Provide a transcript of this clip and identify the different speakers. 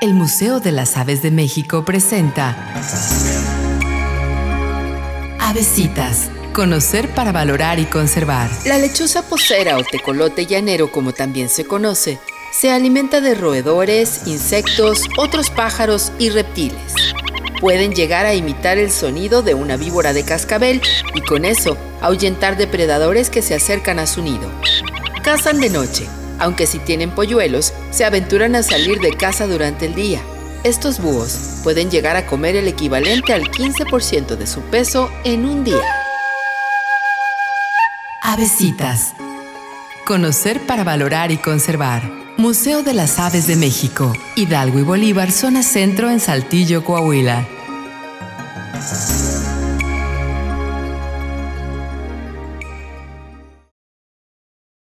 Speaker 1: El Museo de las Aves de México presenta Avesitas. Conocer para valorar y conservar.
Speaker 2: La lechuza posera o tecolote llanero, como también se conoce, se alimenta de roedores, insectos, otros pájaros y reptiles. Pueden llegar a imitar el sonido de una víbora de cascabel y con eso ahuyentar depredadores que se acercan a su nido. Cazan de noche, aunque si tienen polluelos, se aventuran a salir de casa durante el día. Estos búhos pueden llegar a comer el equivalente al 15% de su peso en un día.
Speaker 1: Avesitas. Conocer para valorar y conservar. Museo de las Aves de México, Hidalgo y Bolívar, zona centro en Saltillo, Coahuila.